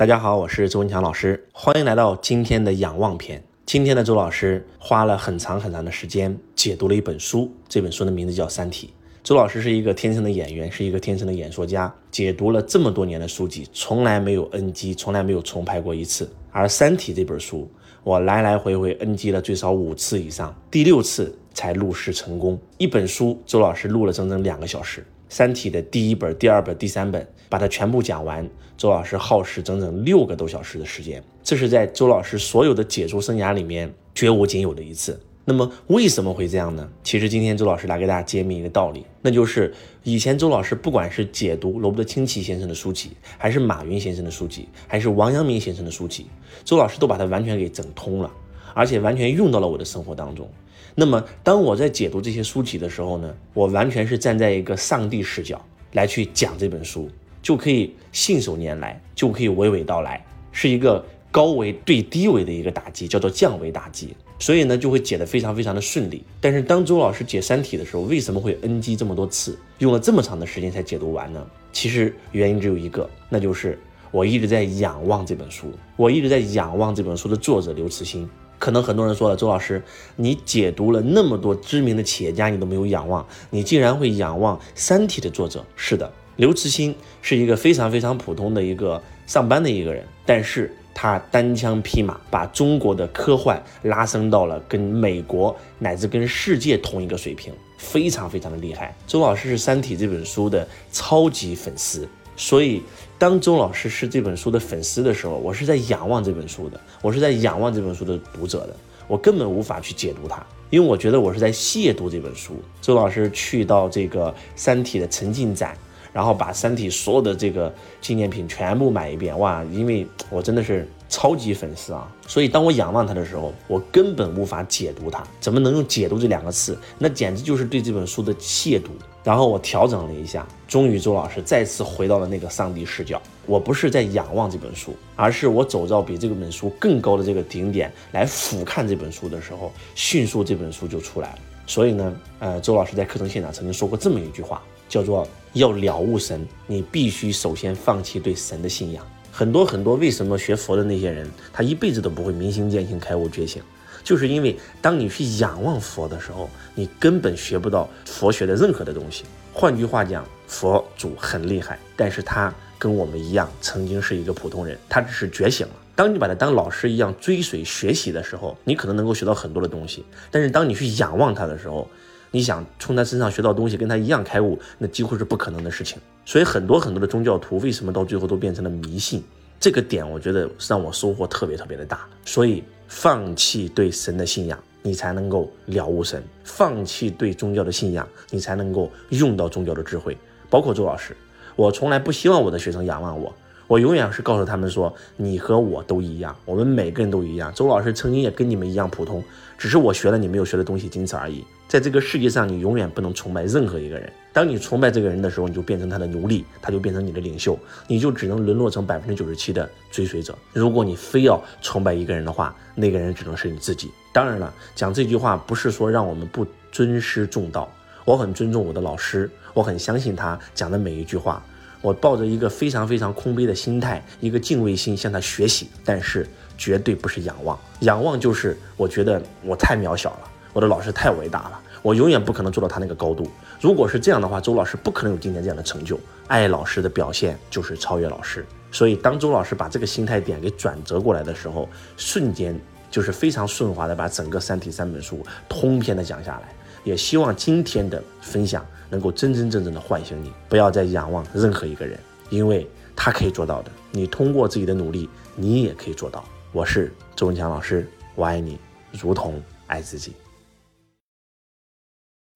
大家好，我是周文强老师，欢迎来到今天的仰望篇。今天的周老师花了很长很长的时间解读了一本书，这本书的名字叫《三体》。周老师是一个天生的演员，是一个天生的演说家，解读了这么多年的书籍，从来没有 NG，从来没有重拍过一次。而《三体》这本书，我来来回回 NG 了最少五次以上，第六次才录制成功。一本书，周老师录了整整两个小时。《三体》的第一本、第二本、第三本，把它全部讲完，周老师耗时整整六个多小时的时间，这是在周老师所有的解说生涯里面绝无仅有的一次。那么为什么会这样呢？其实今天周老师来给大家揭秘一个道理，那就是以前周老师不管是解读罗伯特清崎先生的书籍，还是马云先生的书籍，还是王阳明先生的书籍，周老师都把它完全给整通了，而且完全用到了我的生活当中。那么，当我在解读这些书籍的时候呢，我完全是站在一个上帝视角来去讲这本书，就可以信手拈来，就可以娓娓道来，是一个高维对低维的一个打击，叫做降维打击。所以呢，就会解得非常非常的顺利。但是当周老师解《三体》的时候，为什么会 NG 这么多次，用了这么长的时间才解读完呢？其实原因只有一个，那就是我一直在仰望这本书，我一直在仰望这本书的作者刘慈欣。可能很多人说了，周老师，你解读了那么多知名的企业家，你都没有仰望，你竟然会仰望《三体》的作者？是的，刘慈欣是一个非常非常普通的一个上班的一个人，但是他单枪匹马把中国的科幻拉升到了跟美国乃至跟世界同一个水平，非常非常的厉害。周老师是《三体》这本书的超级粉丝。所以，当周老师是这本书的粉丝的时候，我是在仰望这本书的，我是在仰望这本书的读者的，我根本无法去解读它，因为我觉得我是在亵渎这本书。周老师去到这个《三体》的沉浸展，然后把《三体》所有的这个纪念品全部买一遍，哇！因为我真的是。超级粉丝啊！所以当我仰望他的时候，我根本无法解读它。怎么能用解读这两个字？那简直就是对这本书的亵渎。然后我调整了一下，终于周老师再次回到了那个上帝视角。我不是在仰望这本书，而是我走到比这本书更高的这个顶点来俯瞰这本书的时候，迅速这本书就出来了。所以呢，呃，周老师在课程现场曾经说过这么一句话，叫做要了悟神，你必须首先放弃对神的信仰。很多很多，为什么学佛的那些人，他一辈子都不会明心见性、开悟觉醒，就是因为当你去仰望佛的时候，你根本学不到佛学的任何的东西。换句话讲，佛祖很厉害，但是他跟我们一样，曾经是一个普通人，他只是觉醒了。当你把他当老师一样追随学习的时候，你可能能够学到很多的东西。但是当你去仰望他的时候，你想从他身上学到东西，跟他一样开悟，那几乎是不可能的事情。所以很多很多的宗教徒为什么到最后都变成了迷信？这个点我觉得让我收获特别特别的大。所以放弃对神的信仰，你才能够了悟神；放弃对宗教的信仰，你才能够用到宗教的智慧。包括周老师，我从来不希望我的学生仰望我。我永远是告诉他们说，你和我都一样，我们每个人都一样。周老师曾经也跟你们一样普通，只是我学了你没有学的东西，仅此而已。在这个世界上，你永远不能崇拜任何一个人。当你崇拜这个人的时候，你就变成他的奴隶，他就变成你的领袖，你就只能沦落成百分之九十七的追随者。如果你非要崇拜一个人的话，那个人只能是你自己。当然了，讲这句话不是说让我们不尊师重道，我很尊重我的老师，我很相信他讲的每一句话。我抱着一个非常非常空杯的心态，一个敬畏心向他学习，但是绝对不是仰望。仰望就是我觉得我太渺小了，我的老师太伟大了，我永远不可能做到他那个高度。如果是这样的话，周老师不可能有今天这样的成就。爱老师的表现就是超越老师。所以当周老师把这个心态点给转折过来的时候，瞬间就是非常顺滑的把整个《三体》三本书通篇的讲下来。也希望今天的分享能够真真正正的唤醒你，不要再仰望任何一个人，因为他可以做到的，你通过自己的努力，你也可以做到。我是周文强老师，我爱你，如同爱自己。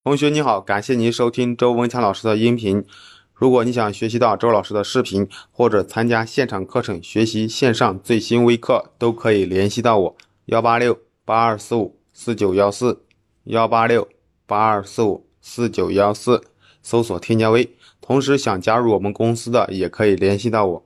同学你好，感谢您收听周文强老师的音频。如果你想学习到周老师的视频，或者参加现场课程学习线上最新微课，都可以联系到我：幺八六八二四五四九幺四，幺八六。八二四五四九幺四，搜索添加微。同时想加入我们公司的，也可以联系到我。